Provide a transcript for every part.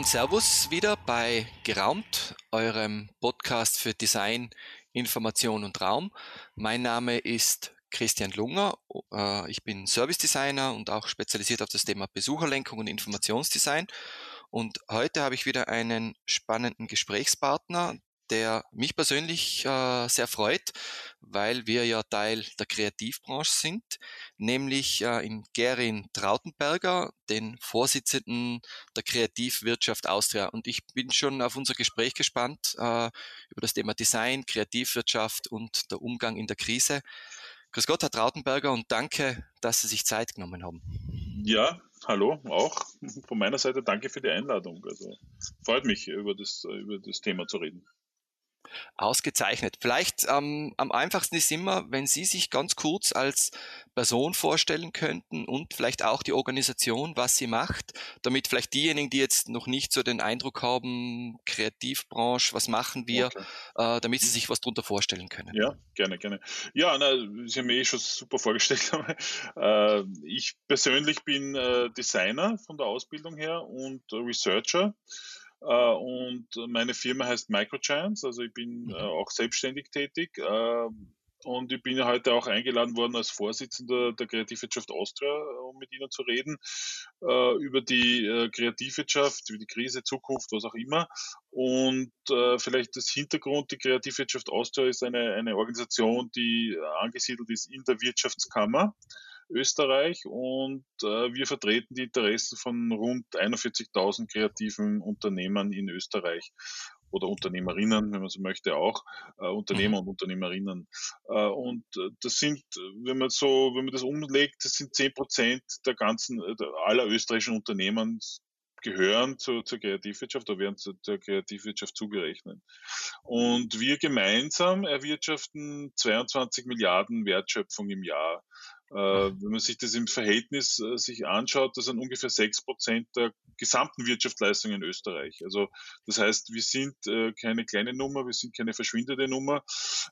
und Servus wieder bei Geraumt, eurem Podcast für Design, Information und Raum. Mein Name ist Christian Lunger. Äh, ich bin Service Designer und auch spezialisiert auf das Thema Besucherlenkung und Informationsdesign. Und heute habe ich wieder einen spannenden Gesprächspartner, der mich persönlich äh, sehr freut, weil wir ja Teil der Kreativbranche sind, nämlich äh, in Gerin Trautenberger, den Vorsitzenden der Kreativwirtschaft Austria. Und ich bin schon auf unser Gespräch gespannt äh, über das Thema Design, Kreativwirtschaft und der Umgang in der Krise. Grüß Gott, Herr Trautenberger, und danke, dass Sie sich Zeit genommen haben. Ja, hallo, auch von meiner Seite danke für die Einladung. Also freut mich, über das, über das Thema zu reden. Ausgezeichnet. Vielleicht ähm, am einfachsten ist immer, wenn Sie sich ganz kurz als Person vorstellen könnten und vielleicht auch die Organisation, was sie macht, damit vielleicht diejenigen, die jetzt noch nicht so den Eindruck haben, Kreativbranche, was machen wir, okay. äh, damit sie sich was darunter vorstellen können. Ja, gerne, gerne. Ja, na, Sie haben mir eh schon super vorgestellt. äh, ich persönlich bin äh, Designer von der Ausbildung her und Researcher. Äh, und meine Firma heißt Microgiants, also ich bin mhm. äh, auch selbstständig tätig. Äh, und ich bin ja heute auch eingeladen worden als Vorsitzender der Kreativwirtschaft Austria, um mit Ihnen zu reden, äh, über die Kreativwirtschaft, über die Krise, Zukunft, was auch immer. Und vielleicht das Hintergrund, die Kreativwirtschaft Austria ist eine, eine Organisation, die angesiedelt ist in der Wirtschaftskammer. Österreich und äh, wir vertreten die Interessen von rund 41.000 kreativen Unternehmern in Österreich oder Unternehmerinnen, wenn man so möchte, auch äh, Unternehmer mhm. und Unternehmerinnen. Äh, und äh, das sind, wenn man so, wenn man das umlegt, das sind zehn Prozent der ganzen äh, aller österreichischen Unternehmen gehören zu, zur Kreativwirtschaft oder werden zur, zur Kreativwirtschaft zugerechnet. Und wir gemeinsam erwirtschaften 22 Milliarden Wertschöpfung im Jahr. Äh, wenn man sich das im Verhältnis äh, sich anschaut, das sind ungefähr sechs Prozent der gesamten Wirtschaftsleistung in Österreich. Also das heißt, wir sind äh, keine kleine Nummer, wir sind keine verschwindende Nummer,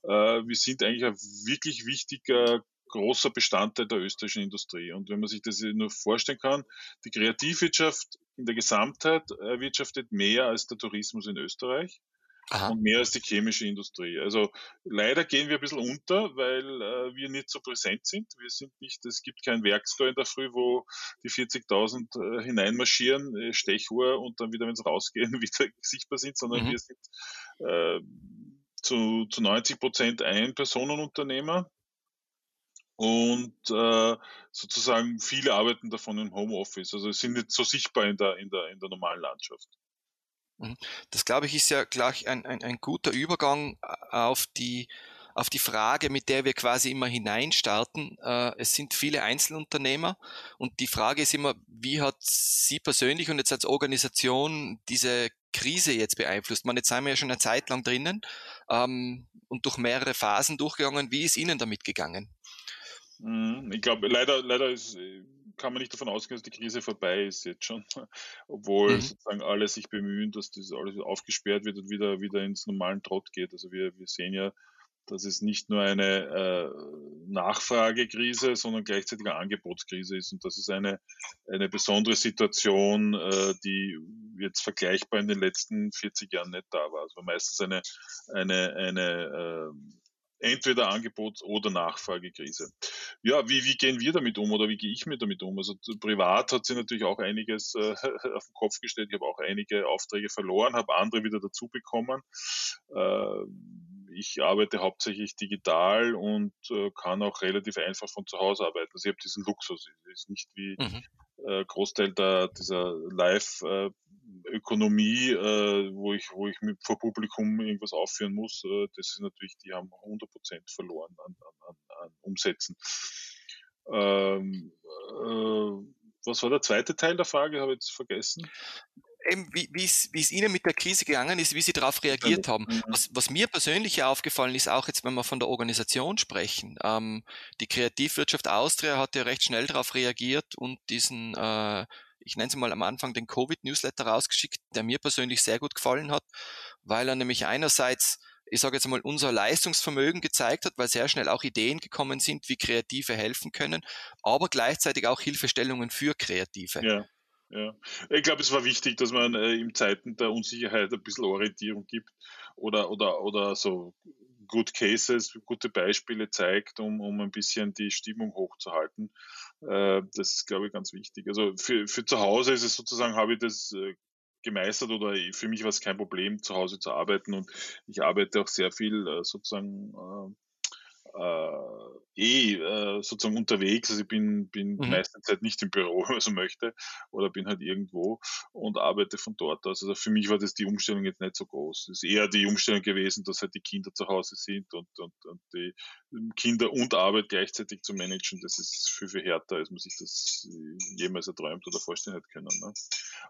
wir sind eigentlich ein wirklich wichtiger großer Bestandteil der österreichischen Industrie. Und wenn man sich das nur vorstellen kann, die Kreativwirtschaft in der Gesamtheit erwirtschaftet mehr als der Tourismus in Österreich. Aha. und mehr als die chemische Industrie. Also leider gehen wir ein bisschen unter, weil äh, wir nicht so präsent sind. Wir sind nicht, es gibt kein Werkstore in der Früh, wo die 40.000 äh, hineinmarschieren, äh, Stechuhr und dann wieder, wenn sie rausgehen, wieder sichtbar sind, sondern mhm. wir sind äh, zu, zu 90 Prozent ein Personenunternehmer und äh, sozusagen viele arbeiten davon im Homeoffice. Also sind nicht so sichtbar in der, in der, in der normalen Landschaft. Mhm. Das glaube ich ist ja gleich ein, ein, ein guter Übergang äh, auf die auf die Frage, mit der wir quasi immer hineinstarten. Äh, es sind viele Einzelunternehmer und die Frage ist immer, wie hat Sie persönlich und jetzt als Organisation diese Krise jetzt beeinflusst? Man, jetzt sind wir ja schon eine Zeit lang drinnen ähm, und durch mehrere Phasen durchgegangen. Wie ist Ihnen damit gegangen? Mhm. Ich glaube, leider, leider ist, kann man nicht davon ausgehen, dass die Krise vorbei ist jetzt schon, obwohl mhm. sozusagen alle sich bemühen, dass das alles aufgesperrt wird und wieder, wieder ins normalen Trott geht. Also wir, wir sehen ja, dass es nicht nur eine äh, Nachfragekrise, sondern gleichzeitig eine Angebotskrise ist. Und das ist eine, eine besondere Situation, äh, die jetzt vergleichbar in den letzten 40 Jahren nicht da war. Also meistens eine, eine, eine äh, entweder Angebots- oder Nachfragekrise. Ja, wie, wie gehen wir damit um oder wie gehe ich mir damit um? Also privat hat sie natürlich auch einiges äh, auf den Kopf gestellt. Ich habe auch einige Aufträge verloren, habe andere wieder dazu bekommen. Äh, ich arbeite hauptsächlich digital und äh, kann auch relativ einfach von zu Hause arbeiten. Also ich habe diesen Luxus. Es ist nicht wie mhm. äh, Großteil der, dieser Live-Ökonomie, äh, wo ich, wo ich mit, vor Publikum irgendwas aufführen muss. Äh, das ist natürlich, die haben 100 Prozent verloren an, an, an Umsätzen. Ähm, äh, was war der zweite Teil der Frage? Habe ich jetzt vergessen eben, wie, es, Ihnen mit der Krise gegangen ist, wie Sie darauf reagiert haben. Was, was mir persönlich aufgefallen ist, auch jetzt, wenn wir von der Organisation sprechen, ähm, die Kreativwirtschaft Austria hat ja recht schnell darauf reagiert und diesen, äh, ich nenne es mal am Anfang den Covid-Newsletter rausgeschickt, der mir persönlich sehr gut gefallen hat, weil er nämlich einerseits ich sage jetzt mal, unser Leistungsvermögen gezeigt hat, weil sehr schnell auch Ideen gekommen sind, wie Kreative helfen können, aber gleichzeitig auch Hilfestellungen für Kreative. Ja. Ja, ich glaube, es war wichtig, dass man äh, in Zeiten der Unsicherheit ein bisschen Orientierung gibt oder, oder, oder so Good Cases, gute Beispiele zeigt, um, um ein bisschen die Stimmung hochzuhalten. Äh, das ist, glaube ich, ganz wichtig. Also für, für zu Hause ist es sozusagen, habe ich das äh, gemeistert oder für mich war es kein Problem, zu Hause zu arbeiten und ich arbeite auch sehr viel äh, sozusagen äh, eh äh, sozusagen unterwegs. Also ich bin, bin mhm. meiste Zeit nicht im Büro, wenn man so möchte, oder bin halt irgendwo und arbeite von dort aus. Also für mich war das die Umstellung jetzt nicht so groß. Es ist eher die Umstellung gewesen, dass halt die Kinder zu Hause sind und, und, und die Kinder und Arbeit gleichzeitig zu managen. Das ist viel, viel härter, als man sich das jemals erträumt oder vorstellen hätte können. Ne?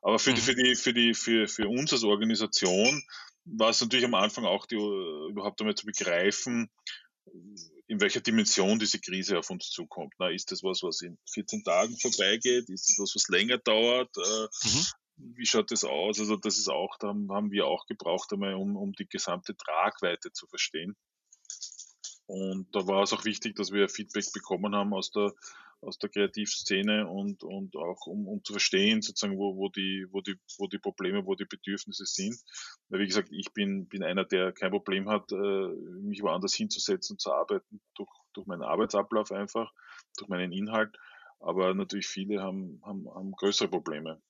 Aber für, mhm. die, für, die, für, die, für, für uns als Organisation war es natürlich am Anfang auch die, überhaupt einmal zu begreifen, in welcher Dimension diese Krise auf uns zukommt. Na, ist das was, was in 14 Tagen vorbeigeht? Ist das was, was länger dauert? Äh, mhm. Wie schaut das aus? Also das ist auch, da haben wir auch gebraucht, einmal, um, um die gesamte Tragweite zu verstehen. Und da war es auch wichtig, dass wir Feedback bekommen haben aus der aus der Kreativszene und, und auch um, um zu verstehen, sozusagen, wo, wo, die, wo, die, wo die Probleme, wo die Bedürfnisse sind. Weil, wie gesagt, ich bin, bin einer, der kein Problem hat, äh, mich woanders hinzusetzen und zu arbeiten, durch, durch meinen Arbeitsablauf einfach, durch meinen Inhalt. Aber natürlich viele haben, haben, haben größere Probleme.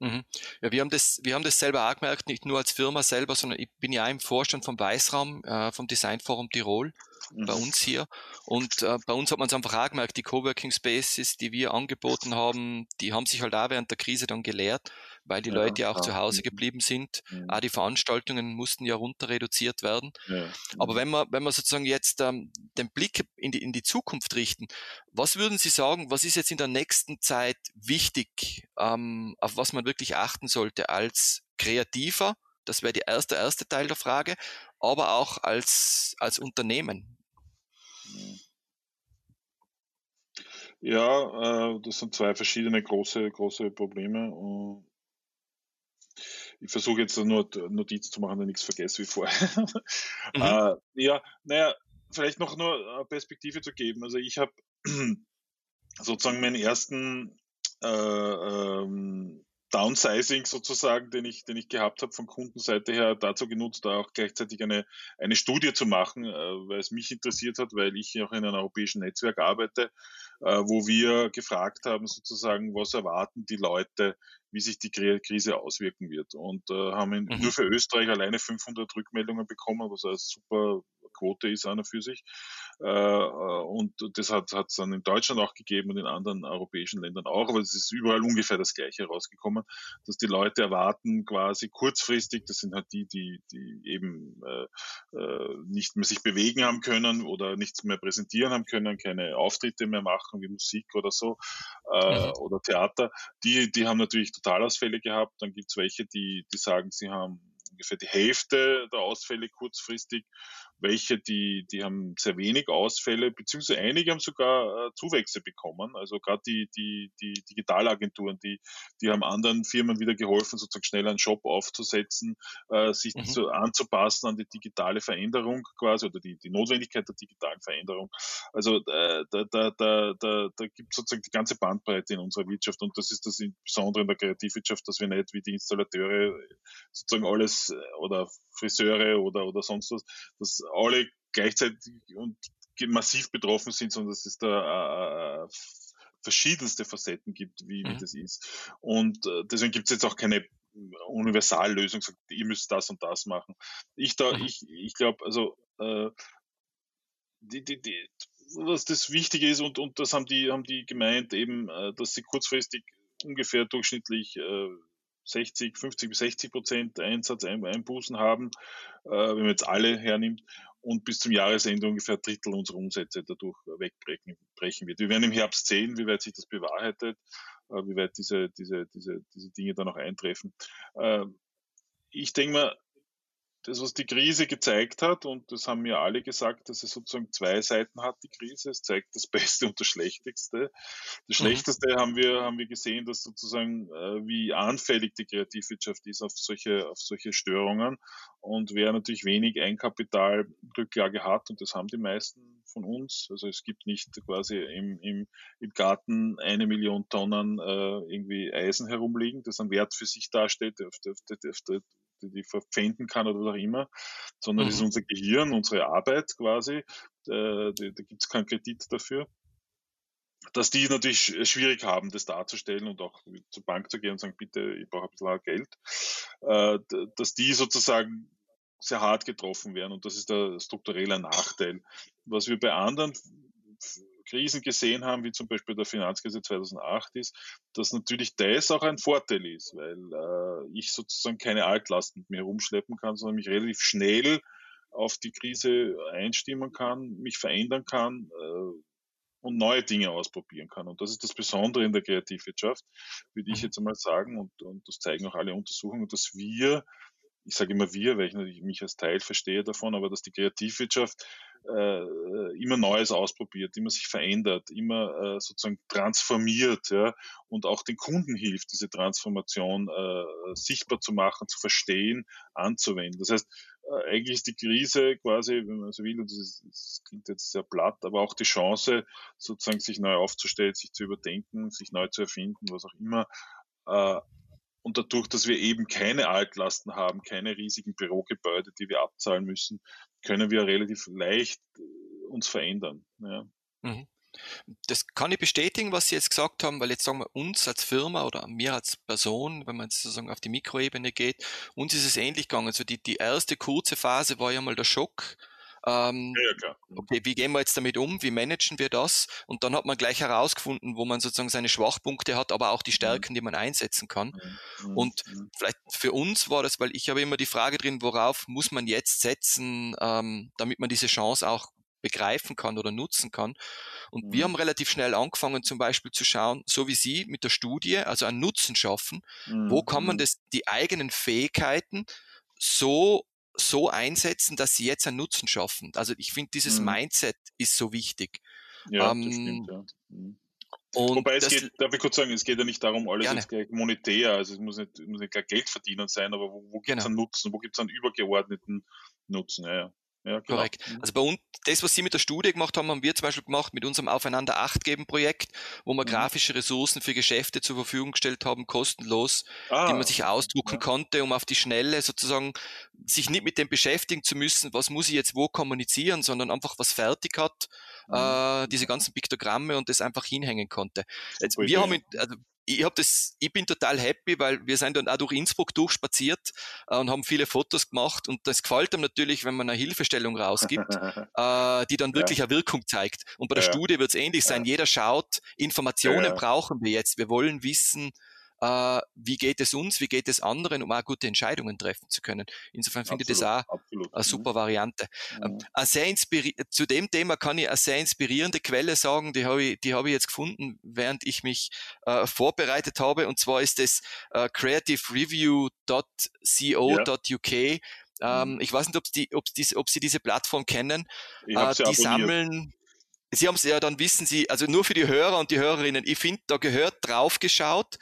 Mhm. Ja, wir haben das, wir haben das selber auch gemerkt, nicht nur als Firma selber, sondern ich bin ja im Vorstand vom Weißraum, äh, vom Designforum Tirol mhm. bei uns hier. Und äh, bei uns hat man es einfach auch gemerkt, die Coworking Spaces, die wir angeboten haben, die haben sich halt auch während der Krise dann gelehrt, weil die ja, Leute ja auch zu Hause mhm. geblieben sind. Mhm. Auch die Veranstaltungen mussten ja runter reduziert werden. Ja. Aber wenn wir, wenn wir sozusagen jetzt ähm, den Blick in die, in die Zukunft richten, was würden Sie sagen, was ist jetzt in der nächsten Zeit wichtig, ähm, auf was man wirklich achten sollte als Kreativer? Das wäre der erste, erste Teil der Frage, aber auch als, als Unternehmen. Ja, äh, das sind zwei verschiedene große, große Probleme. Ich versuche jetzt nur Notizen zu machen, ich nichts vergesse wie vorher. Mhm. Äh, ja, naja, vielleicht noch nur eine Perspektive zu geben. Also ich habe sozusagen meinen ersten äh, ähm, Downsizing sozusagen, den ich, den ich gehabt habe von Kundenseite her, dazu genutzt, da auch gleichzeitig eine, eine Studie zu machen, äh, weil es mich interessiert hat, weil ich auch in einem europäischen Netzwerk arbeite, äh, wo wir gefragt haben sozusagen, was erwarten die Leute, wie sich die Krise auswirken wird. Und äh, haben in, mhm. nur für Österreich alleine 500 Rückmeldungen bekommen, was eine super Quote ist an und für sich. Äh, äh, und das hat es dann in Deutschland auch gegeben und in anderen europäischen Ländern auch, aber es ist überall ungefähr das Gleiche rausgekommen, dass die Leute erwarten quasi kurzfristig, das sind halt die, die, die eben äh, äh, nicht mehr sich bewegen haben können oder nichts mehr präsentieren haben können, keine Auftritte mehr machen wie Musik oder so äh, mhm. oder Theater, die, die haben natürlich Totalausfälle gehabt. Dann gibt es welche, die, die sagen, sie haben ungefähr die Hälfte der Ausfälle kurzfristig welche, die, die haben sehr wenig Ausfälle, beziehungsweise einige haben sogar äh, Zuwächse bekommen. Also gerade die, die, die Digitalagenturen, die, die haben anderen Firmen wieder geholfen, sozusagen schnell einen Shop aufzusetzen, äh, sich mhm. so anzupassen an die digitale Veränderung quasi oder die, die Notwendigkeit der digitalen Veränderung. Also äh, da, da, da, da, da gibt es sozusagen die ganze Bandbreite in unserer Wirtschaft und das ist das Besondere in der Kreativwirtschaft, dass wir nicht wie die Installateure sozusagen alles äh, oder Friseure oder, oder sonst was, dass alle gleichzeitig und massiv betroffen sind, sondern dass es da äh, verschiedenste Facetten gibt, wie, mhm. wie das ist. Und äh, deswegen gibt es jetzt auch keine Universallösung, sagt, ihr müsst das und das machen. Ich da, mhm. ich, ich glaube, also äh, die, die, die, was das Wichtige ist, und, und das haben die, haben die gemeint, eben, äh, dass sie kurzfristig ungefähr durchschnittlich äh, 60, 50 bis 60 Prozent Einsatz, Einbußen haben, äh, wenn man jetzt alle hernimmt und bis zum Jahresende ungefähr ein Drittel unserer Umsätze dadurch wegbrechen wird. Wir werden im Herbst sehen, wie weit sich das bewahrheitet, äh, wie weit diese, diese, diese, diese Dinge dann auch eintreffen. Äh, ich denke mal, das, was die Krise gezeigt hat, und das haben mir alle gesagt, dass es sozusagen zwei Seiten hat, die Krise. Es zeigt das Beste und das Schlechteste. Das mhm. Schlechteste haben wir, haben wir gesehen, dass sozusagen, äh, wie anfällig die Kreativwirtschaft ist auf solche, auf solche Störungen. Und wer natürlich wenig Eigenkapital Rücklage hat, und das haben die meisten von uns. Also es gibt nicht quasi im, im, im Garten eine Million Tonnen äh, irgendwie Eisen herumliegen, das einen Wert für sich darstellt, auf der, auf der, auf der, die, die verpfänden kann oder was auch immer, sondern mhm. das ist unser Gehirn, unsere Arbeit quasi. Äh, da gibt es keinen Kredit dafür dass die natürlich schwierig haben, das darzustellen und auch zur Bank zu gehen und sagen, bitte, ich brauche ein bisschen Geld, äh, dass die sozusagen sehr hart getroffen werden und das ist der strukturelle Nachteil. Was wir bei anderen Krisen gesehen haben, wie zum Beispiel der Finanzkrise 2008, ist, dass natürlich das auch ein Vorteil ist, weil äh, ich sozusagen keine Altlasten mit mir herumschleppen kann, sondern mich relativ schnell auf die Krise einstimmen kann, mich verändern kann, äh, und neue Dinge ausprobieren kann. Und das ist das Besondere in der Kreativwirtschaft, würde ich mhm. jetzt einmal sagen, und, und das zeigen auch alle Untersuchungen, dass wir, ich sage immer wir, weil ich natürlich mich als Teil verstehe davon, aber dass die Kreativwirtschaft äh, immer Neues ausprobiert, immer sich verändert, immer äh, sozusagen transformiert ja, und auch den Kunden hilft, diese Transformation äh, sichtbar zu machen, zu verstehen, anzuwenden. Das heißt, äh, eigentlich ist die Krise quasi, wenn man so will, und das, ist, das klingt jetzt sehr platt, aber auch die Chance, sozusagen sich neu aufzustellen, sich zu überdenken, sich neu zu erfinden, was auch immer. Äh, und dadurch, dass wir eben keine Altlasten haben, keine riesigen Bürogebäude, die wir abzahlen müssen, können wir relativ leicht äh, uns verändern. Ja. Mhm. Das kann ich bestätigen, was Sie jetzt gesagt haben, weil jetzt sagen wir uns als Firma oder mir als Person, wenn man jetzt sozusagen auf die Mikroebene geht, uns ist es ähnlich gegangen. Also die, die erste kurze Phase war ja mal der Schock. Ähm, ja, klar. Mhm. Okay, wie gehen wir jetzt damit um? Wie managen wir das? Und dann hat man gleich herausgefunden, wo man sozusagen seine Schwachpunkte hat, aber auch die mhm. Stärken, die man einsetzen kann. Mhm. Und vielleicht für uns war das, weil ich habe immer die Frage drin, worauf muss man jetzt setzen, ähm, damit man diese Chance auch begreifen kann oder nutzen kann. Und mhm. wir haben relativ schnell angefangen, zum Beispiel zu schauen, so wie Sie mit der Studie, also einen Nutzen schaffen. Mhm. Wo kann man das, die eigenen Fähigkeiten so so einsetzen, dass sie jetzt einen Nutzen schaffen. Also ich finde, dieses mhm. Mindset ist so wichtig. Ja, ähm, das stimmt, ja. Mhm. Und Wobei es geht, darf ich kurz sagen, es geht ja nicht darum, alles gerne. jetzt gleich monetär, also es muss nicht, muss nicht gleich Geld verdienen sein, aber wo, wo gibt es genau. einen Nutzen, wo gibt es einen übergeordneten Nutzen? Ja, ja. Ja, genau. Korrekt. Mhm. Also bei uns, das, was Sie mit der Studie gemacht haben, haben wir zum Beispiel gemacht mit unserem Aufeinander Acht geben Projekt, wo wir mhm. grafische Ressourcen für Geschäfte zur Verfügung gestellt haben, kostenlos, ah, die man sich ausdrucken ja. konnte, um auf die Schnelle sozusagen sich nicht mit dem beschäftigen zu müssen, was muss ich jetzt wo kommunizieren, sondern einfach was fertig hat, mhm. äh, diese ganzen Piktogramme und das einfach hinhängen konnte. Jetzt, wir haben, also ich habe das, ich bin total happy, weil wir sind dann auch durch Innsbruck durchspaziert äh, und haben viele Fotos gemacht und das gefällt einem natürlich, wenn man eine Hilfestellung rausgibt, äh, die dann wirklich ja. eine Wirkung zeigt. Und bei der ja. Studie wird es ähnlich sein. Jeder schaut, Informationen brauchen wir jetzt. Wir wollen wissen, äh, wie geht es uns, wie geht es anderen, um auch gute Entscheidungen treffen zu können. Insofern finde ich das auch absolut. eine mhm. super Variante. Mhm. sehr zu dem Thema kann ich eine sehr inspirierende Quelle sagen, die habe ich, die habe ich jetzt gefunden, während ich mich äh, vorbereitet habe, und zwar ist es äh, creativereview.co.uk. Ja. Ähm, mhm. Ich weiß nicht, ob, die, ob, die, ob Sie diese Plattform kennen. Äh, die abonniert. sammeln Sie haben es ja, dann wissen Sie, also nur für die Hörer und die Hörerinnen, ich finde, da gehört draufgeschaut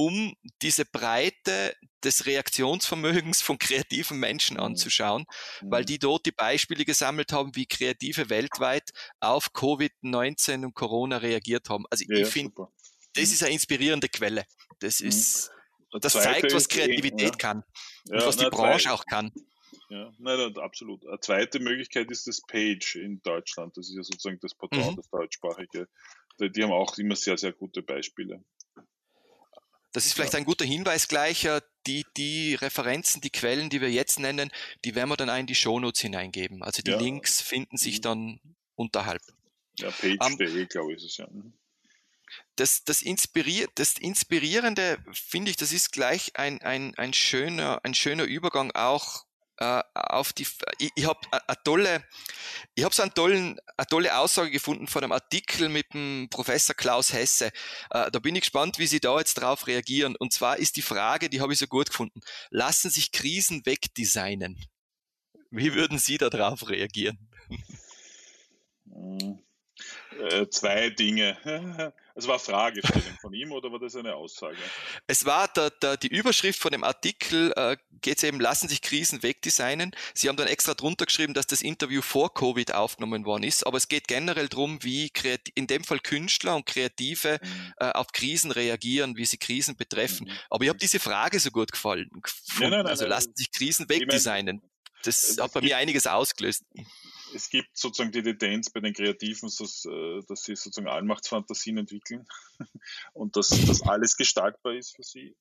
um diese Breite des Reaktionsvermögens von kreativen Menschen mhm. anzuschauen, mhm. weil die dort die Beispiele gesammelt haben, wie Kreative weltweit auf Covid-19 und Corona reagiert haben. Also ja, ich finde, das mhm. ist eine inspirierende Quelle. Das ist, das zeigt, was Kreativität ja. kann und ja, was die Branche auch kann. Ja, nein, absolut. Eine zweite Möglichkeit ist das Page in Deutschland. Das ist ja sozusagen das Portal, mhm. das deutschsprachige. Die haben auch immer sehr, sehr gute Beispiele. Das ist vielleicht ein guter Hinweis gleich. Die, die Referenzen, die Quellen, die wir jetzt nennen, die werden wir dann in die Shownotes hineingeben. Also die ja. Links finden sich mhm. dann unterhalb. Ja, page.de, um, glaube ich, ist es ja. Mhm. Das, das, Inspirier das Inspirierende, finde ich, das ist gleich ein, ein, ein, schöner, ein schöner Übergang auch äh, auf die, ich, ich habe eine tolle, ich habe so einen tollen, eine tolle Aussage gefunden von einem Artikel mit dem Professor Klaus Hesse. Äh, da bin ich gespannt, wie Sie da jetzt drauf reagieren. Und zwar ist die Frage, die habe ich so gut gefunden. Lassen sich Krisen wegdesignen? Wie würden Sie da drauf reagieren? Äh, zwei Dinge. Es war eine Fragestellung von ihm oder war das eine Aussage? Es war der, der, die Überschrift von dem Artikel, äh, geht es eben, lassen sich Krisen wegdesignen. Sie haben dann extra drunter geschrieben, dass das Interview vor Covid aufgenommen worden ist, aber es geht generell darum, wie in dem Fall Künstler und Kreative mhm. äh, auf Krisen reagieren, wie sie Krisen betreffen. Mhm. Aber ich habe diese Frage so gut gefallen. Gefunden. Nein, nein, nein, also lassen sich Krisen wegdesignen. Das hat bei mir einiges ausgelöst es gibt sozusagen die Tendenz bei den Kreativen, dass, äh, dass sie sozusagen Allmachtsfantasien entwickeln und dass, dass alles gestaltbar ist für sie.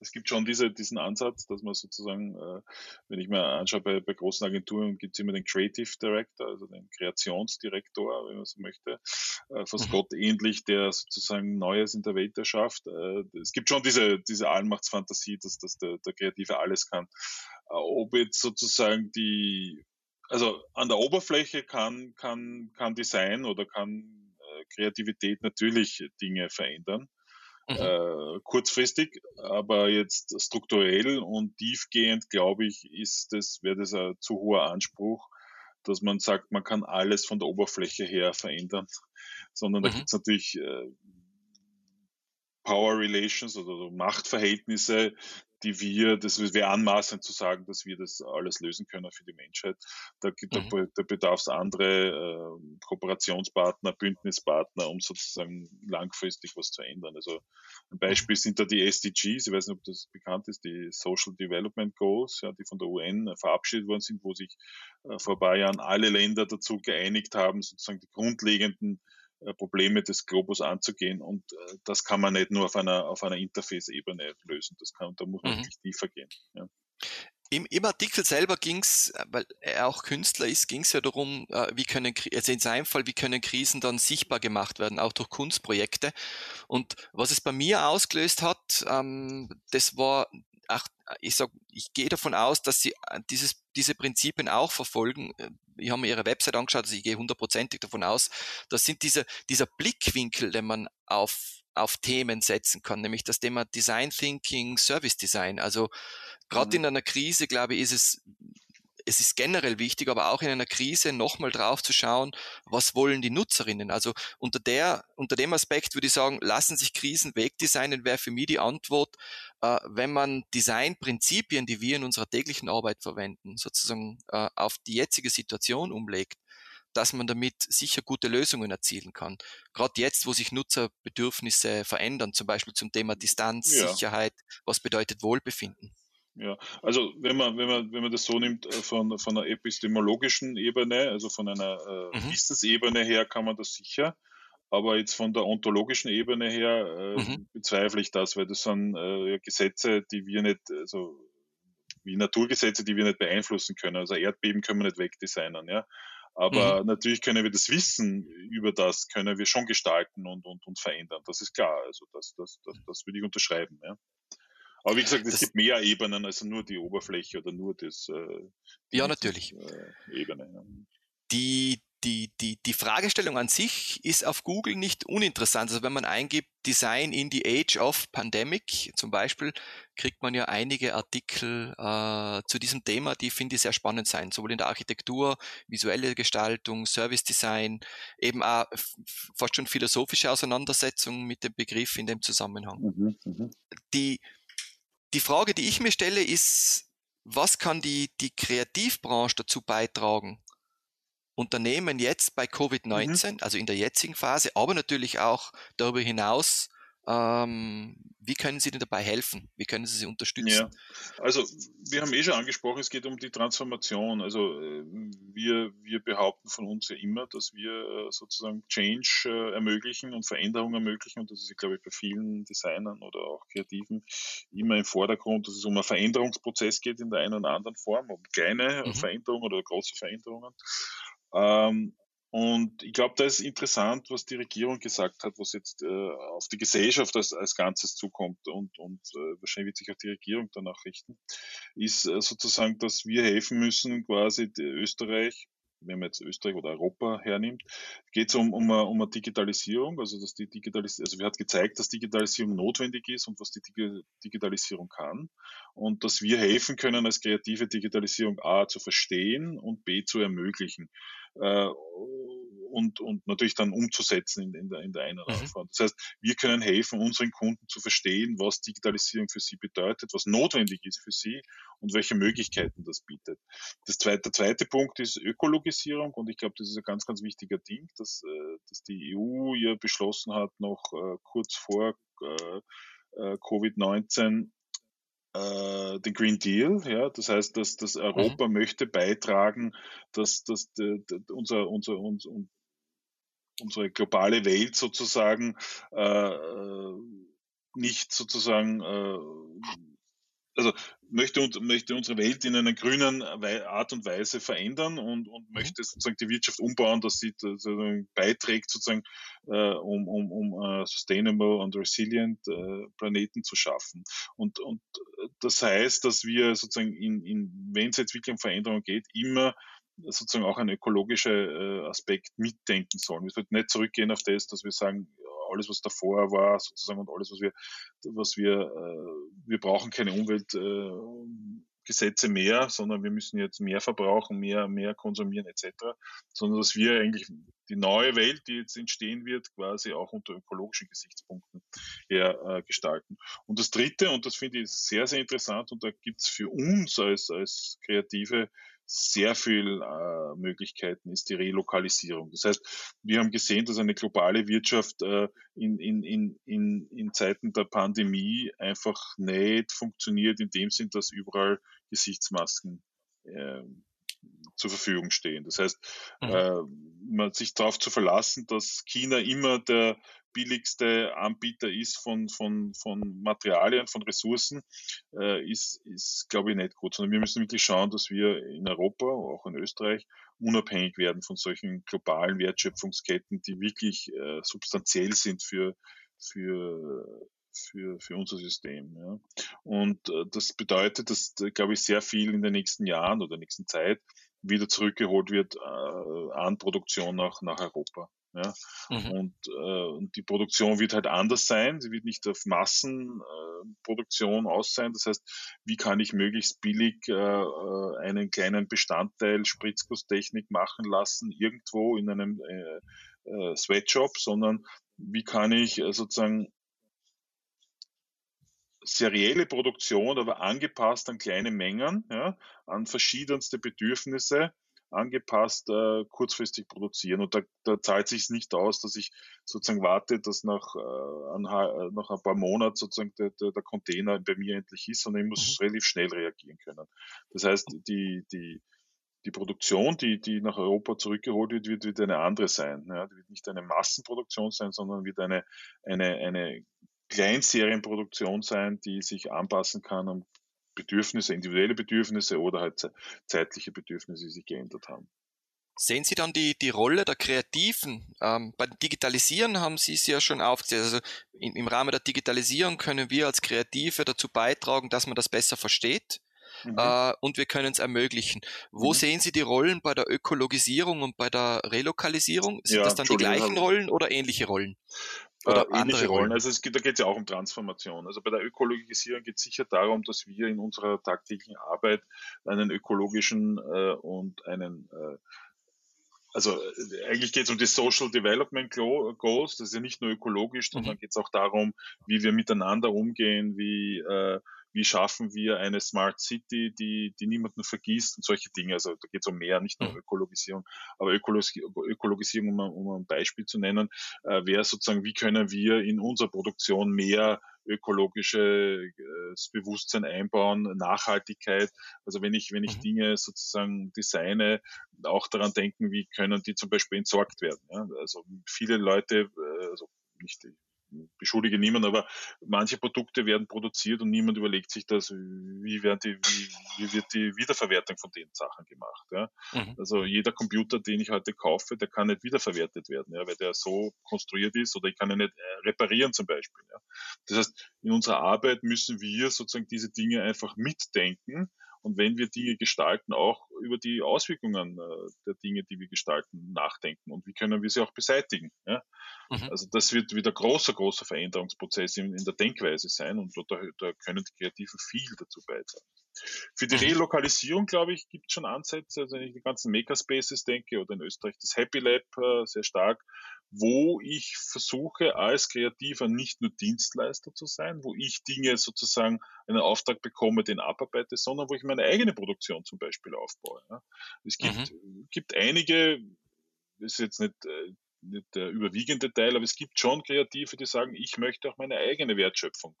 Es gibt schon diese, diesen Ansatz, dass man sozusagen, äh, wenn ich mir anschaue, bei, bei großen Agenturen gibt es immer den Creative Director, also den Kreationsdirektor, wenn man so möchte, äh, fast mhm. Gott ähnlich, der sozusagen Neues in der Welt erschafft. es gibt schon diese, diese Allmachtsfantasie, dass, dass der, der Kreative alles kann. ob jetzt sozusagen die also an der Oberfläche kann, kann, kann Design oder kann äh, Kreativität natürlich Dinge verändern. Mhm. Äh, kurzfristig, aber jetzt strukturell und tiefgehend, glaube ich, ist das, wäre das ein zu hoher Anspruch, dass man sagt, man kann alles von der Oberfläche her verändern, sondern mhm. da gibt es natürlich äh, Power Relations oder Machtverhältnisse, die wir, das wäre anmaßend zu sagen, dass wir das alles lösen können für die Menschheit. Da, mhm. da bedarf es andere äh, Kooperationspartner, Bündnispartner, um sozusagen langfristig was zu ändern. Also ein Beispiel mhm. sind da die SDGs, ich weiß nicht, ob das bekannt ist, die Social Development Goals, ja, die von der UN verabschiedet worden sind, wo sich äh, vor ein paar Jahren alle Länder dazu geeinigt haben, sozusagen die grundlegenden Probleme des Globus anzugehen. Und äh, das kann man nicht nur auf einer, auf einer Interface-Ebene lösen. Das kann, da muss man mhm. wirklich tiefer gehen. Ja. Im, Im, Artikel selber ging es, weil er auch Künstler ist, ging es ja darum, äh, wie können, also in seinem Fall, wie können Krisen dann sichtbar gemacht werden, auch durch Kunstprojekte. Und was es bei mir ausgelöst hat, ähm, das war ach, ich sag, ich gehe davon aus, dass sie dieses, diese Prinzipien auch verfolgen ich habe mir ihre Website angeschaut, also ich gehe hundertprozentig davon aus, das sind diese, dieser Blickwinkel, den man auf, auf Themen setzen kann, nämlich das Thema Design Thinking, Service Design. Also gerade mhm. in einer Krise, glaube ich, ist es es ist generell wichtig, aber auch in einer Krise nochmal drauf zu schauen, was wollen die Nutzerinnen. Also unter der, unter dem Aspekt würde ich sagen, lassen sich Krisen wegdesignen, wäre für mich die Antwort, äh, wenn man Designprinzipien, die wir in unserer täglichen Arbeit verwenden, sozusagen äh, auf die jetzige Situation umlegt, dass man damit sicher gute Lösungen erzielen kann. Gerade jetzt, wo sich Nutzerbedürfnisse verändern, zum Beispiel zum Thema Distanz, ja. Sicherheit, was bedeutet Wohlbefinden? Ja, also wenn man, wenn man, wenn man das so nimmt äh, von, von einer epistemologischen Ebene, also von einer äh, mhm. Wissensebene her, kann man das sicher. Aber jetzt von der ontologischen Ebene her äh, mhm. bezweifle ich das, weil das sind äh, Gesetze, die wir nicht, also wie Naturgesetze, die wir nicht beeinflussen können. Also Erdbeben können wir nicht wegdesignen, ja. Aber mhm. natürlich können wir das Wissen über das, können wir schon gestalten und, und, und verändern. Das ist klar. Also das, das, das, das würde ich unterschreiben, ja. Aber wie gesagt, es das, gibt mehr Ebenen als nur die Oberfläche oder nur das. Äh, ja, natürlich. Ebene. Die, die, die, die Fragestellung an sich ist auf Google nicht uninteressant. Also wenn man eingibt Design in the Age of Pandemic zum Beispiel, kriegt man ja einige Artikel äh, zu diesem Thema, die finde ich sehr spannend sein, sowohl in der Architektur, visuelle Gestaltung, Service Design, eben auch fast schon philosophische Auseinandersetzung mit dem Begriff in dem Zusammenhang. Mhm, mh. Die die Frage, die ich mir stelle, ist, was kann die, die Kreativbranche dazu beitragen, Unternehmen jetzt bei Covid-19, mhm. also in der jetzigen Phase, aber natürlich auch darüber hinaus ähm, wie können Sie denn dabei helfen? Wie können Sie sie unterstützen? Ja, also wir haben eh schon angesprochen, es geht um die Transformation. Also äh, wir, wir behaupten von uns ja immer, dass wir äh, sozusagen Change äh, ermöglichen und Veränderung ermöglichen. Und das ist, glaube ich, bei vielen Designern oder auch Kreativen immer im Vordergrund, dass es um einen Veränderungsprozess geht in der einen oder anderen Form, um kleine mhm. Veränderungen oder große Veränderungen. Ähm, und ich glaube, da ist interessant, was die Regierung gesagt hat, was jetzt äh, auf die Gesellschaft als, als Ganzes zukommt und, und äh, wahrscheinlich wird sich auch die Regierung danach richten, ist äh, sozusagen, dass wir helfen müssen, quasi Österreich, wenn man jetzt Österreich oder Europa hernimmt, geht es um, um, um eine Digitalisierung, also dass die Digitalisierung, also wir hat gezeigt, dass Digitalisierung notwendig ist und was die Digitalisierung kann und dass wir helfen können, als kreative Digitalisierung A zu verstehen und B zu ermöglichen. Äh, und, und natürlich dann umzusetzen in, in der, in der einen oder mhm. Das heißt, wir können helfen, unseren Kunden zu verstehen, was Digitalisierung für sie bedeutet, was notwendig ist für sie und welche Möglichkeiten das bietet. Das zweite, der zweite Punkt ist Ökologisierung und ich glaube, das ist ein ganz, ganz wichtiger Ding, dass, äh, dass die EU ja beschlossen hat, noch äh, kurz vor äh, äh Covid-19 äh, den Green Deal, ja, das heißt, dass, dass Europa mhm. möchte beitragen, dass, dass de, de, unser, unser, unser, unsere globale Welt sozusagen äh, äh nicht sozusagen äh, also möchte, möchte unsere Welt in einer grünen Art und Weise verändern und, und mhm. möchte sozusagen die Wirtschaft umbauen, dass sie sozusagen beiträgt, sozusagen, äh, um, um, um uh, sustainable und resilient äh, Planeten zu schaffen. Und, und das heißt, dass wir sozusagen in, in wenn es jetzt wirklich um Veränderung geht, immer sozusagen auch einen ökologischen äh, Aspekt mitdenken sollen. Wir sollten nicht zurückgehen auf das, dass wir sagen, alles, was davor war, sozusagen, und alles, was wir, was wir, äh, wir brauchen keine Umweltgesetze äh, mehr, sondern wir müssen jetzt mehr verbrauchen, mehr, mehr konsumieren etc., sondern dass wir eigentlich die neue Welt, die jetzt entstehen wird, quasi auch unter ökologischen Gesichtspunkten her gestalten. Und das Dritte, und das finde ich sehr, sehr interessant, und da gibt es für uns als, als Kreative sehr viel äh, Möglichkeiten ist die Relokalisierung. Das heißt, wir haben gesehen, dass eine globale Wirtschaft äh, in, in, in, in, in Zeiten der Pandemie einfach nicht funktioniert, in dem Sinn, dass überall Gesichtsmasken äh, zur Verfügung stehen. Das heißt, mhm. äh, man sich darauf zu verlassen, dass China immer der billigste Anbieter ist von, von, von Materialien, von Ressourcen, äh, ist, ist, glaube ich, nicht gut, sondern wir müssen wirklich schauen, dass wir in Europa, auch in Österreich, unabhängig werden von solchen globalen Wertschöpfungsketten, die wirklich äh, substanziell sind für, für, für, für unser System. Ja. Und äh, das bedeutet, dass, glaube ich, sehr viel in den nächsten Jahren oder nächsten Zeit wieder zurückgeholt wird äh, an Produktion nach, nach Europa. Ja? Mhm. Und, äh, und die Produktion wird halt anders sein. Sie wird nicht auf Massenproduktion äh, aus sein. Das heißt, wie kann ich möglichst billig äh, äh, einen kleinen Bestandteil Spritzgusstechnik machen lassen, irgendwo in einem äh, äh, Sweatshop, sondern wie kann ich äh, sozusagen serielle Produktion, aber angepasst an kleine Mengen, ja, an verschiedenste Bedürfnisse angepasst äh, kurzfristig produzieren. Und da, da zahlt sich nicht aus, dass ich sozusagen warte, dass nach, äh, ein, äh, nach ein paar Monaten sozusagen der, der, der Container bei mir endlich ist, sondern ich muss mhm. relativ schnell reagieren können. Das heißt, die, die, die Produktion, die, die nach Europa zurückgeholt wird, wird, wird eine andere sein. Ja, die wird nicht eine Massenproduktion sein, sondern wird eine, eine, eine Kleinserienproduktion sein, die sich anpassen kann an Bedürfnisse, individuelle Bedürfnisse oder halt zeitliche Bedürfnisse, die sich geändert haben. Sehen Sie dann die, die Rolle der Kreativen? Ähm, beim Digitalisieren haben Sie es ja schon aufgezählt. Also in, im Rahmen der Digitalisierung können wir als Kreative dazu beitragen, dass man das besser versteht. Mhm. Äh, und wir können es ermöglichen. Wo mhm. sehen Sie die Rollen bei der Ökologisierung und bei der Relokalisierung? Sind ja, das dann die gleichen Rollen oder ähnliche Rollen? Oder äh, ähnliche Rollen. Rollen. Also es geht, da geht es ja auch um Transformation. Also bei der Ökologisierung geht es sicher darum, dass wir in unserer tagtäglichen Arbeit einen ökologischen äh, und einen äh, also äh, eigentlich geht es um die Social Development Goals, das ist ja nicht nur ökologisch, sondern mhm. geht es auch darum, wie wir miteinander umgehen, wie äh, wie schaffen wir eine Smart City, die, die niemanden vergisst und solche Dinge. Also da geht es um mehr, nicht nur um mhm. Ökologisierung, aber Ökologisierung, um, um ein Beispiel zu nennen, äh, wäre sozusagen, wie können wir in unserer Produktion mehr ökologisches äh, Bewusstsein einbauen, Nachhaltigkeit. Also wenn ich, wenn ich mhm. Dinge sozusagen designe, auch daran denken, wie können die zum Beispiel entsorgt werden. Ja? Also viele Leute, äh, also nicht beschuldige niemand, aber manche Produkte werden produziert und niemand überlegt sich das, wie, werden die, wie, wie wird die Wiederverwertung von den Sachen gemacht. Ja? Mhm. Also jeder Computer, den ich heute kaufe, der kann nicht wiederverwertet werden, ja, weil der so konstruiert ist oder ich kann ihn nicht äh, reparieren zum Beispiel. Ja? Das heißt, in unserer Arbeit müssen wir sozusagen diese Dinge einfach mitdenken und wenn wir Dinge gestalten, auch über die Auswirkungen äh, der Dinge, die wir gestalten, nachdenken und wie können wir sie auch beseitigen. Ja? Mhm. Also das wird wieder großer, großer Veränderungsprozess in, in der Denkweise sein und da, da können die Kreativen viel dazu beitragen. Für die mhm. Relokalisierung, glaube ich, gibt es schon Ansätze. Also wenn ich die ganzen Makerspaces denke oder in Österreich das Happy Lab äh, sehr stark, wo ich versuche, als Kreativer nicht nur Dienstleister zu sein, wo ich Dinge sozusagen einen Auftrag bekomme, den abarbeite, sondern wo ich meine eigene Produktion zum Beispiel aufbaue. Es gibt, mhm. gibt einige, ist jetzt nicht, äh, nicht der überwiegende Teil, aber es gibt schon Kreative, die sagen, ich möchte auch meine eigene Wertschöpfung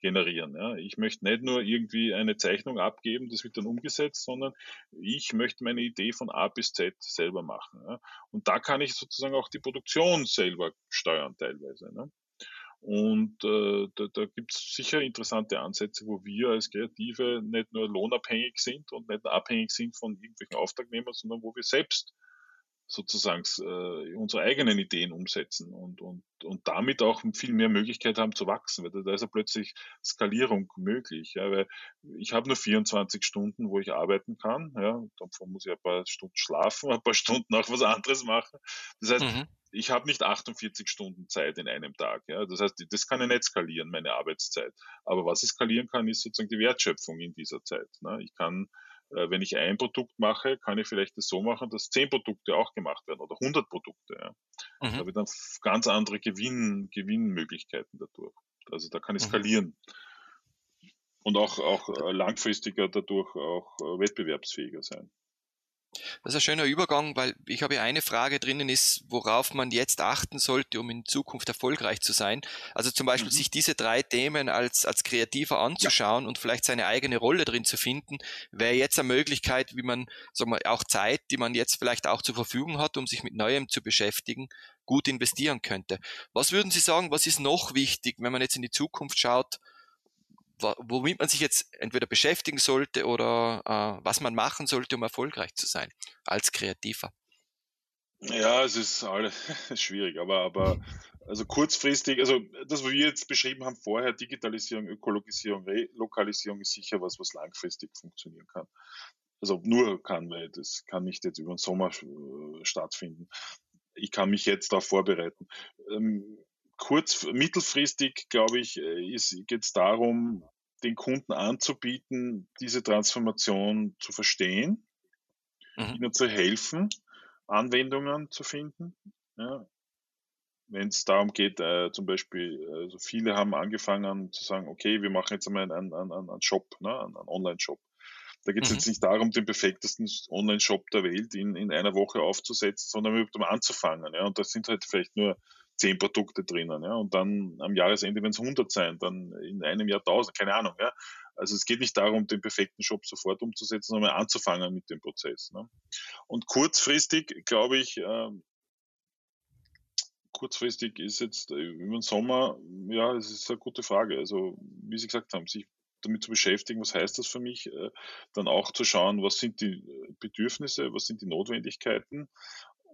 generieren. Ja. Ich möchte nicht nur irgendwie eine Zeichnung abgeben, das wird dann umgesetzt, sondern ich möchte meine Idee von A bis Z selber machen. Ja. Und da kann ich sozusagen auch die Produktion selber steuern teilweise. Ne. Und äh, da, da gibt es sicher interessante Ansätze, wo wir als Kreative nicht nur lohnabhängig sind und nicht abhängig sind von irgendwelchen Auftragnehmern, sondern wo wir selbst sozusagen äh, unsere eigenen Ideen umsetzen und, und, und damit auch viel mehr Möglichkeit haben zu wachsen, weil da ist ja plötzlich Skalierung möglich. Ja, weil ich habe nur 24 Stunden, wo ich arbeiten kann. Ja, davon muss ich ein paar Stunden schlafen, ein paar Stunden auch was anderes machen. Das heißt, mhm. ich habe nicht 48 Stunden Zeit in einem Tag. Ja, das heißt, das kann ich nicht skalieren, meine Arbeitszeit. Aber was ich skalieren kann, ist sozusagen die Wertschöpfung in dieser Zeit. Ne? Ich kann wenn ich ein Produkt mache, kann ich vielleicht das so machen, dass zehn Produkte auch gemacht werden oder 100 Produkte. Ja. Mhm. Da habe ich dann ganz andere Gewinn, Gewinnmöglichkeiten dadurch. Also da kann ich mhm. skalieren. Und auch, auch äh, langfristiger dadurch auch äh, wettbewerbsfähiger sein. Das ist ein schöner Übergang, weil ich habe ja eine Frage drinnen ist, worauf man jetzt achten sollte, um in Zukunft erfolgreich zu sein. Also zum Beispiel mhm. sich diese drei Themen als, als Kreativer anzuschauen ja. und vielleicht seine eigene Rolle drin zu finden, wäre jetzt eine Möglichkeit, wie man, sagen wir, auch Zeit, die man jetzt vielleicht auch zur Verfügung hat, um sich mit Neuem zu beschäftigen, gut investieren könnte. Was würden Sie sagen, was ist noch wichtig, wenn man jetzt in die Zukunft schaut, womit man sich jetzt entweder beschäftigen sollte oder äh, was man machen sollte, um erfolgreich zu sein als Kreativer? Ja, es ist alles schwierig, aber, aber also kurzfristig, also das, was wir jetzt beschrieben haben vorher, Digitalisierung, Ökologisierung, Relokalisierung ist sicher was, was langfristig funktionieren kann. Also nur kann, weil das kann nicht jetzt über den Sommer äh, stattfinden. Ich kann mich jetzt darauf vorbereiten. Ähm, kurz, mittelfristig, glaube ich, äh, geht es darum, den Kunden anzubieten, diese Transformation zu verstehen, mhm. ihnen zu helfen, Anwendungen zu finden. Ja. Wenn es darum geht, äh, zum Beispiel, also viele haben angefangen zu sagen, okay, wir machen jetzt einmal einen, einen, einen Shop, ne, einen Online-Shop. Da geht es mhm. jetzt nicht darum, den perfektesten Online-Shop der Welt in, in einer Woche aufzusetzen, sondern überhaupt um anzufangen. Ja. Und das sind halt vielleicht nur zehn Produkte drinnen. Ja? Und dann am Jahresende, wenn es 100 sein, dann in einem Jahr 1000, keine Ahnung. Ja? Also es geht nicht darum, den perfekten Shop sofort umzusetzen, sondern anzufangen mit dem Prozess. Ne? Und kurzfristig, glaube ich, äh, kurzfristig ist jetzt äh, über den Sommer, ja, es ist eine gute Frage. Also wie Sie gesagt haben, sich damit zu beschäftigen, was heißt das für mich, äh, dann auch zu schauen, was sind die Bedürfnisse, was sind die Notwendigkeiten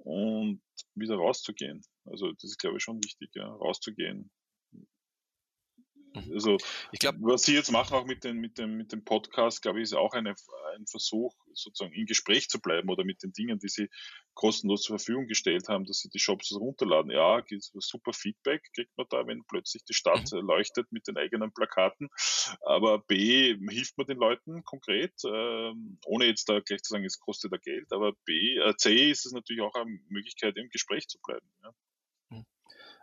und wieder rauszugehen. Also das ist, glaube ich, schon wichtig, ja, rauszugehen, Mhm. Also, ich glaube, was Sie jetzt machen auch mit, den, mit, dem, mit dem Podcast, glaube ich, ist auch eine, ein Versuch, sozusagen im Gespräch zu bleiben oder mit den Dingen, die Sie kostenlos zur Verfügung gestellt haben, dass Sie die Shops runterladen. Ja, super Feedback kriegt man da, wenn plötzlich die Stadt mhm. leuchtet mit den eigenen Plakaten. Aber B, hilft man den Leuten konkret, äh, ohne jetzt da gleich zu sagen, es kostet da Geld, aber B, äh, C ist es natürlich auch eine Möglichkeit, im Gespräch zu bleiben. Ja.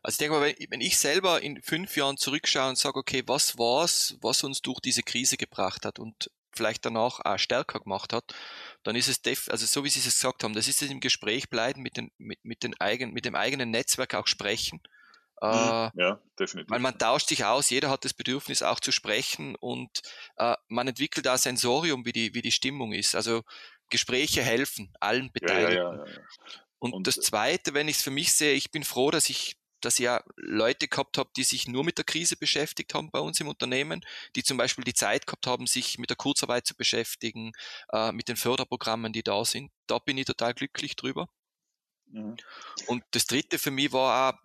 Also ich denke mal, wenn, ich selber in fünf Jahren zurückschaue und sage, okay, was war's, was uns durch diese Krise gebracht hat und vielleicht danach auch stärker gemacht hat, dann ist es def also so wie Sie es gesagt haben, das ist es im Gespräch bleiben, mit, den, mit, mit, den eigen, mit dem eigenen Netzwerk auch sprechen. Mhm. Äh, ja, definitiv. Weil man tauscht sich aus, jeder hat das Bedürfnis auch zu sprechen und äh, man entwickelt da Sensorium, wie die, wie die Stimmung ist. Also Gespräche helfen allen Beteiligten. Ja, ja, ja, und, und, das äh Zweite, wenn ich es für mich sehe, ich bin froh, dass ich dass ich ja Leute gehabt habe, die sich nur mit der Krise beschäftigt haben bei uns im Unternehmen, die zum Beispiel die Zeit gehabt haben, sich mit der Kurzarbeit zu beschäftigen, äh, mit den Förderprogrammen, die da sind. Da bin ich total glücklich drüber. Mhm. Und das Dritte für mich war auch,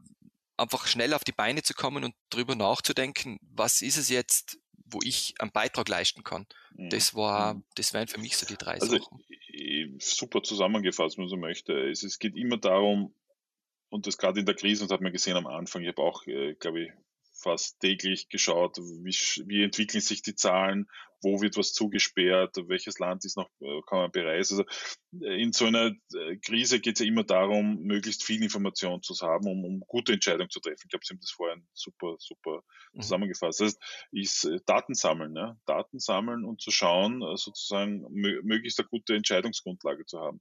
einfach schnell auf die Beine zu kommen und drüber nachzudenken, was ist es jetzt, wo ich einen Beitrag leisten kann. Mhm. Das war, mhm. das wären für mich so die drei also, Sachen. Super zusammengefasst, wenn man so möchte. Es, es geht immer darum, und das gerade in der Krise, und das hat man gesehen am Anfang, ich habe auch, äh, glaube ich, fast täglich geschaut, wie, wie entwickeln sich die Zahlen, wo wird was zugesperrt, welches Land ist noch, äh, kann man bereisen. Also äh, in so einer äh, Krise geht es ja immer darum, möglichst viel Information zu haben, um, um gute Entscheidungen zu treffen. Ich glaube, Sie haben das vorhin super, super mhm. zusammengefasst. Das heißt, ist Daten sammeln, ja? Daten sammeln und zu schauen, sozusagen möglichst eine gute Entscheidungsgrundlage zu haben.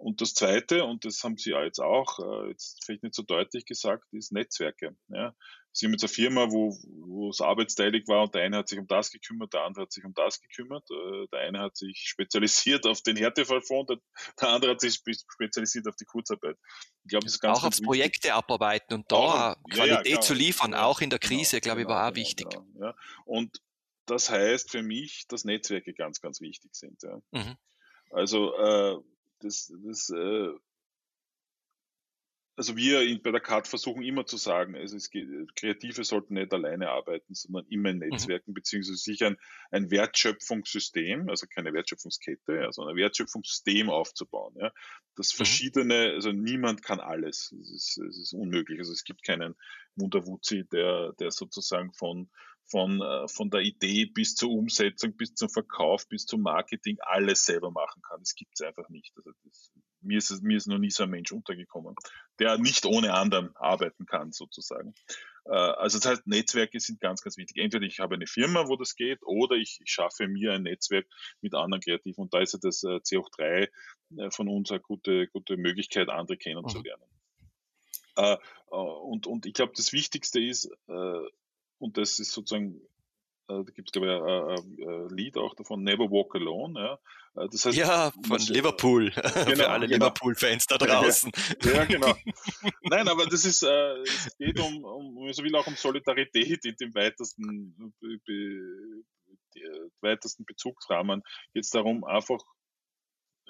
Und das Zweite, und das haben Sie ja jetzt auch, jetzt vielleicht nicht so deutlich gesagt, ist Netzwerke. Ja? Sie haben jetzt eine Firma, wo, wo es arbeitsteilig war und der eine hat sich um das gekümmert, der andere hat sich um das gekümmert. Äh, der eine hat sich spezialisiert auf den Härtefallfonds, der andere hat sich spezialisiert auf die Kurzarbeit. Ich glaube, das ist ganz, auch ganz auf Projekte abarbeiten und da auch, Qualität ja, ja, zu liefern, ja, auch in der Krise, genau, glaube ich, war auch genau, wichtig. Genau, und das heißt für mich, dass Netzwerke ganz, ganz wichtig sind. Mhm. Also äh, das, das äh, also wir bei der CAD versuchen immer zu sagen, also es geht, Kreative sollten nicht alleine arbeiten, sondern immer in mhm. Netzwerken, mhm. beziehungsweise sich ein, ein Wertschöpfungssystem, also keine Wertschöpfungskette, sondern ein Wertschöpfungssystem aufzubauen. Ja. Das mhm. verschiedene, also niemand kann alles. Es ist, es ist unmöglich. Also es gibt keinen Wunderwuzi, der, der sozusagen von, von, äh, von der Idee bis zur Umsetzung, bis zum Verkauf, bis zum Marketing alles selber machen kann. Das gibt es einfach nicht. Also das, mir ist, es, mir ist noch nie so ein Mensch untergekommen, der nicht ohne anderen arbeiten kann, sozusagen. Äh, also das heißt, Netzwerke sind ganz, ganz wichtig. Entweder ich habe eine Firma, wo das geht, oder ich, ich schaffe mir ein Netzwerk mit anderen Kreativen. Und da ist ja das äh, C3 äh, von uns eine gute, gute Möglichkeit, andere kennenzulernen. Mhm. Und, und ich glaube, das Wichtigste ist, und das ist sozusagen äh, da gibt es, glaube ich, ein, ein, Lied auch davon, Never Walk Alone. Ja, äh, das heißt, ja von Liverpool, genau, für alle genau. Liverpool-Fans da draußen. Ja, ja, genau. Nein, aber das ist, äh, es geht um, um, so will, auch um Solidarität in dem weitesten, be, be, weitesten Bezugsrahmen. Geht es darum, einfach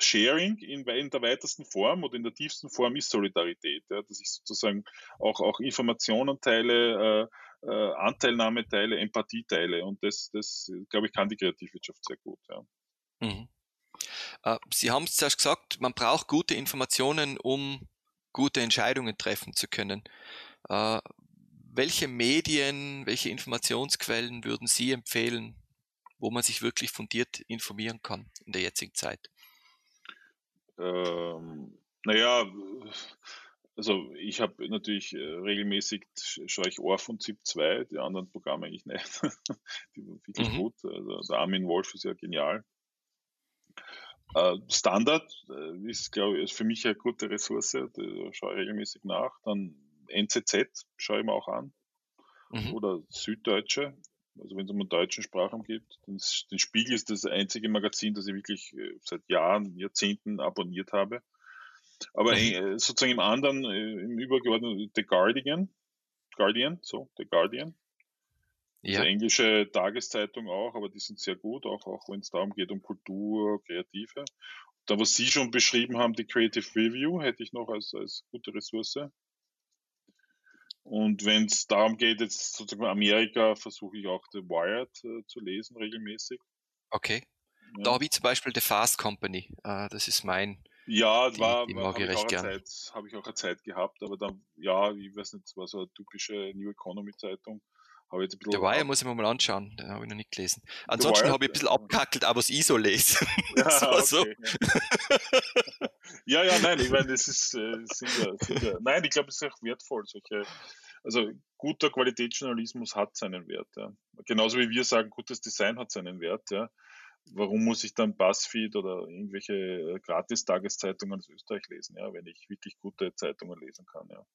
Sharing in, in, der weitesten Form oder in der tiefsten Form ist Solidarität, ja, dass ich sozusagen auch, auch Informationen teile, äh, äh, Anteilnahme teile, Empathie teile und das, das glaube ich, kann die Kreativwirtschaft sehr gut. Ja. Mhm. Äh, Sie haben es zuerst gesagt, man braucht gute Informationen, um gute Entscheidungen treffen zu können. Äh, welche Medien, welche Informationsquellen würden Sie empfehlen, wo man sich wirklich fundiert informieren kann in der jetzigen Zeit? Ähm, naja, also ich habe natürlich äh, regelmäßig schaue ich ORF und ZIP 2, die anderen Programme eigentlich nicht. die waren wirklich mhm. gut. Also der Armin Wolf ist ja genial. Äh, Standard äh, ist, glaube ich, für mich eine gute Ressource, da schaue ich regelmäßig nach. Dann NZZ schaue ich mir auch an. Mhm. Oder Süddeutsche, also wenn es um einen deutschen Sprachraum geht. Den, den Spiegel ist das einzige Magazin, das ich wirklich äh, seit Jahren, Jahrzehnten abonniert habe. Aber mhm. sozusagen im anderen, äh, im übergeordneten, The Guardian, Guardian, so, The Guardian. Ja. Die englische Tageszeitung auch, aber die sind sehr gut, auch, auch wenn es darum geht, um Kultur, Kreative. Da, was Sie schon beschrieben haben, die Creative Review, hätte ich noch als, als gute Ressource. Und wenn es darum geht, jetzt sozusagen Amerika, versuche ich auch The Wired äh, zu lesen regelmäßig. Okay. Ja. Da habe ich zum Beispiel The Fast Company. Äh, das ist mein. Ja, die, war, die war habe ich, Zeit, hab ich auch eine Zeit gehabt, aber dann, ja, ich weiß nicht, es war so eine typische New Economy Zeitung. Habe jetzt ein bisschen The Wire muss ich mir mal anschauen, den habe ich noch nicht gelesen. Ansonsten habe ich ein bisschen abgehackelt, aber was ich so lese. Ja, okay. so. ja, ja, nein, ich meine, das ist, äh, ja, sind ja, nein, ich glaube, es ist auch wertvoll, solche, also guter Qualitätsjournalismus hat seinen Wert, ja. Genauso wie wir sagen, gutes Design hat seinen Wert, ja. Warum muss ich dann Buzzfeed oder irgendwelche äh, Gratis-Tageszeitungen aus Österreich lesen, ja, wenn ich wirklich gute Zeitungen lesen kann, ja.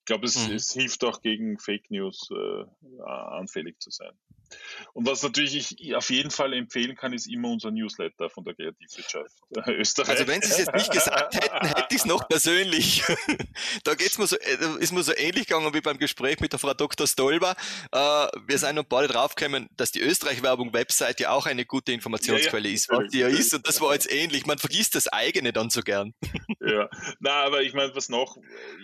Ich glaube, es, mhm. es, hilft auch gegen Fake News äh, anfällig zu sein. Und was natürlich ich auf jeden Fall empfehlen kann, ist immer unser Newsletter von der Kreativwirtschaft äh, Österreich. Also wenn Sie es jetzt nicht gesagt hätten, hätte ich es noch persönlich. da geht's mir so, äh, ist mir so ähnlich gegangen wie beim Gespräch mit der Frau Dr. Stolber. Äh, wir sind noch beide draufgekommen, dass die Österreich-Werbung-Website ja auch eine gute Informationsquelle ja, ja, ist, was die ja ist. Und das war jetzt ähnlich. Man vergisst das eigene dann so gern. ja, na, aber ich meine, was noch,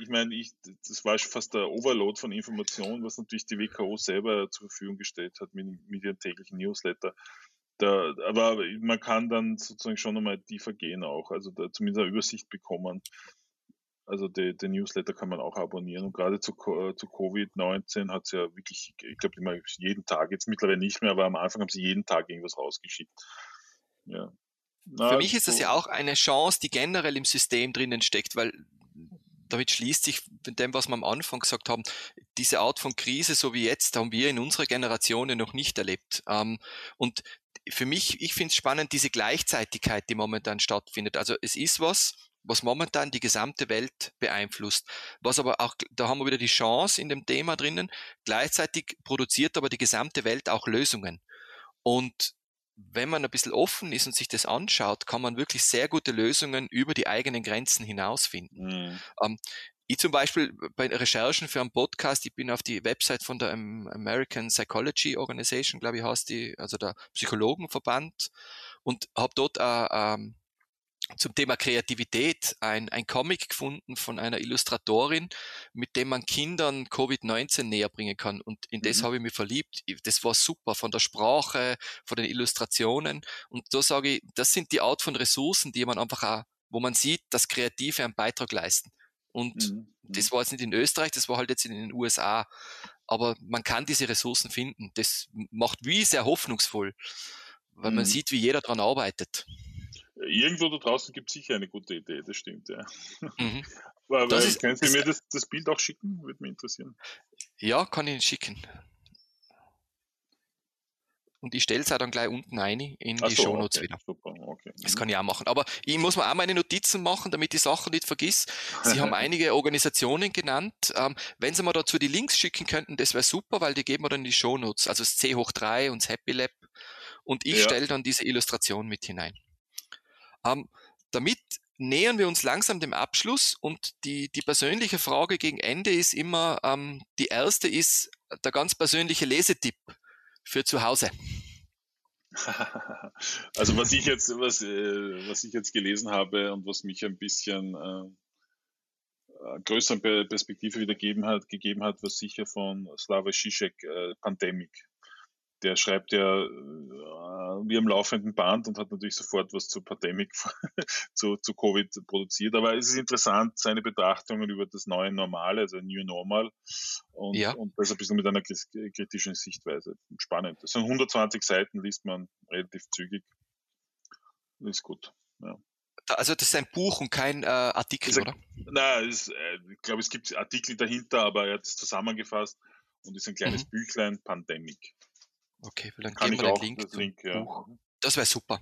ich meine, ich, das war fast der Overload von Informationen, was natürlich die WKO selber zur Verfügung gestellt hat mit, mit ihrem täglichen Newsletter. Da, aber man kann dann sozusagen schon einmal tiefer gehen auch, also da zumindest eine Übersicht bekommen. Also den Newsletter kann man auch abonnieren. Und gerade zu, äh, zu Covid-19 hat es ja wirklich, ich glaube immer jeden Tag, jetzt mittlerweile nicht mehr, aber am Anfang haben sie jeden Tag irgendwas rausgeschickt. Ja. Na, Für mich ist das ja auch eine Chance, die generell im System drinnen steckt, weil damit schließt sich mit dem, was wir am Anfang gesagt haben, diese Art von Krise, so wie jetzt, haben wir in unserer Generation noch nicht erlebt. Ähm, und für mich, ich finde es spannend, diese Gleichzeitigkeit, die momentan stattfindet. Also es ist was, was momentan die gesamte Welt beeinflusst. Was aber auch, da haben wir wieder die Chance in dem Thema drinnen, gleichzeitig produziert aber die gesamte Welt auch Lösungen. Und wenn man ein bisschen offen ist und sich das anschaut, kann man wirklich sehr gute Lösungen über die eigenen Grenzen hinaus finden. Mhm. Ähm, ich zum Beispiel bei Recherchen für einen Podcast, ich bin auf die Website von der American Psychology Organization, glaube ich, heißt die, also der Psychologenverband, und habe dort äh, ähm, zum Thema Kreativität ein, ein Comic gefunden von einer Illustratorin, mit dem man Kindern Covid-19 näher bringen kann. Und in das mhm. habe ich mich verliebt. Das war super von der Sprache, von den Illustrationen. Und da sage ich, das sind die Art von Ressourcen, die man einfach auch, wo man sieht, dass Kreative einen Beitrag leisten. Und mhm. mhm. das war jetzt nicht in Österreich, das war halt jetzt in den USA. Aber man kann diese Ressourcen finden. Das macht wie sehr hoffnungsvoll, weil mhm. man sieht, wie jeder daran arbeitet. Irgendwo da draußen gibt es sicher eine gute Idee, das stimmt, ja. Mhm. Aber, das ist, können Sie mir das, das Bild auch schicken? Würde mich interessieren. Ja, kann ich Ihnen schicken. Und ich stelle es auch dann gleich unten ein in Ach die so, Shownotes okay, wieder. Super, okay. Das mhm. kann ich auch machen. Aber ich muss mir auch meine Notizen machen, damit ich Sachen nicht vergiss. Sie haben einige Organisationen genannt. Wenn Sie mir dazu die Links schicken könnten, das wäre super, weil die geben wir dann in die Shownotes. Also das C hoch 3 und das Happy Lab. Und ich ja. stelle dann diese Illustration mit hinein. Ähm, damit nähern wir uns langsam dem Abschluss und die, die persönliche Frage gegen Ende ist immer, ähm, die erste ist der ganz persönliche Lesetipp für zu Hause. Also was ich jetzt, was, äh, was ich jetzt gelesen habe und was mich ein bisschen äh, größere Perspektive wieder gegeben hat, gegeben hat, was sicher von Slavoj Žižek äh, Pandemic der schreibt ja äh, wie am laufenden Band und hat natürlich sofort was zu Pandemic, zu, zu Covid produziert. Aber es ist interessant, seine Betrachtungen über das neue Normale, also New Normal, und, ja. und das ein bisschen mit einer kritischen Sichtweise. Spannend. Das sind 120 Seiten, liest man relativ zügig. Ist gut. Ja. Also das ist ein Buch und kein äh, Artikel, ist, oder? Nein, ist, äh, ich glaube, es gibt Artikel dahinter, aber er hat es zusammengefasst und ist ein kleines mhm. Büchlein, Pandemic. Okay, dann Kann geben wir den Link. Das, Link ja. das wäre super.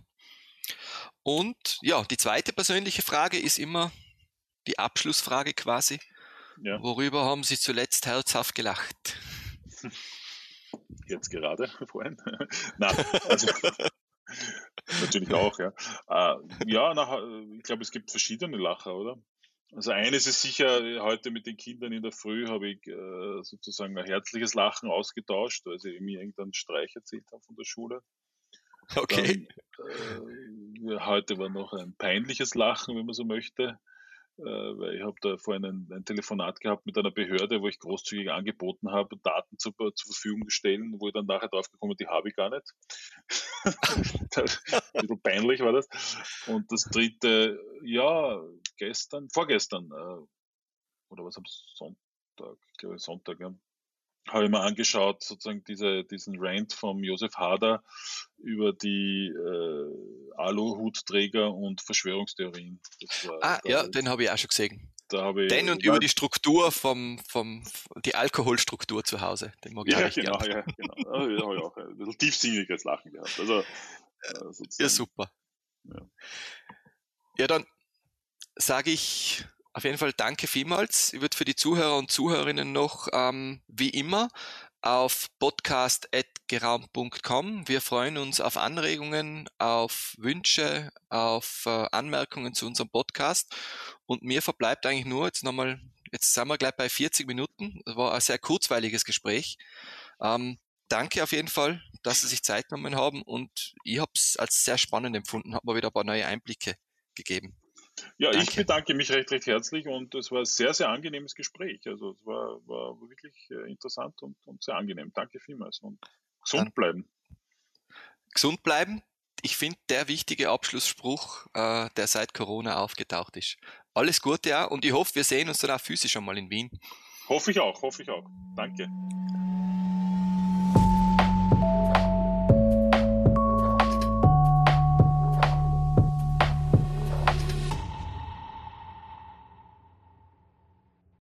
Und ja, die zweite persönliche Frage ist immer die Abschlussfrage quasi. Ja. Worüber haben Sie zuletzt herzhaft gelacht? Jetzt gerade, vorhin. Nein, also, natürlich auch, ja. Äh, ja, nach, ich glaube, es gibt verschiedene Lacher, oder? Also eines ist sicher, heute mit den Kindern in der Früh habe ich äh, sozusagen ein herzliches Lachen ausgetauscht, weil sie mir irgendeinen Streich erzählt haben von der Schule. Okay. Dann, äh, heute war noch ein peinliches Lachen, wenn man so möchte. Äh, weil ich habe da vorhin ein, ein, Telefonat gehabt mit einer Behörde, wo ich großzügig angeboten habe, Daten zu, zur Verfügung zu stellen, wo ich dann nachher drauf gekommen die habe ich gar nicht. ein bisschen peinlich war das. Und das dritte, ja, gestern, vorgestern, äh, oder was am Sonntag, ich glaube Sonntag, ja, habe ich mir angeschaut, sozusagen diese, diesen Rant vom Josef Hader über die äh, Aluhutträger und Verschwörungstheorien. ah, ja, den habe ich auch schon gesehen. Da ich, den und über die Struktur vom, vom, die Alkoholstruktur zu Hause. Den mag ich ja, genau, ja, genau. Da habe ich auch ein bisschen tiefsinniges Lachen gehabt. Also, äh, ja, super. Ja. ja, dann sage ich auf jeden Fall danke vielmals. Ich würde für die Zuhörer und Zuhörerinnen noch ähm, wie immer auf podcast.geraum.com. Wir freuen uns auf Anregungen, auf Wünsche, auf äh, Anmerkungen zu unserem Podcast. Und mir verbleibt eigentlich nur jetzt nochmal, jetzt sind wir gleich bei 40 Minuten. Das war ein sehr kurzweiliges Gespräch. Ähm, danke auf jeden Fall, dass Sie sich Zeit genommen haben und ich habe es als sehr spannend empfunden, habe mir wieder ein paar neue Einblicke gegeben. Ja, Danke. ich bedanke mich recht, recht herzlich und es war ein sehr, sehr angenehmes Gespräch. Also es war, war wirklich äh, interessant und, und sehr angenehm. Danke vielmals und gesund Dann bleiben. Gesund bleiben. Ich finde der wichtige Abschlussspruch, äh, der seit Corona aufgetaucht ist. alles Gute auch und ich hoffe, wir sehen uns dann auch physisch einmal in Wien. Hoffe ich auch, hoffe ich auch. Danke.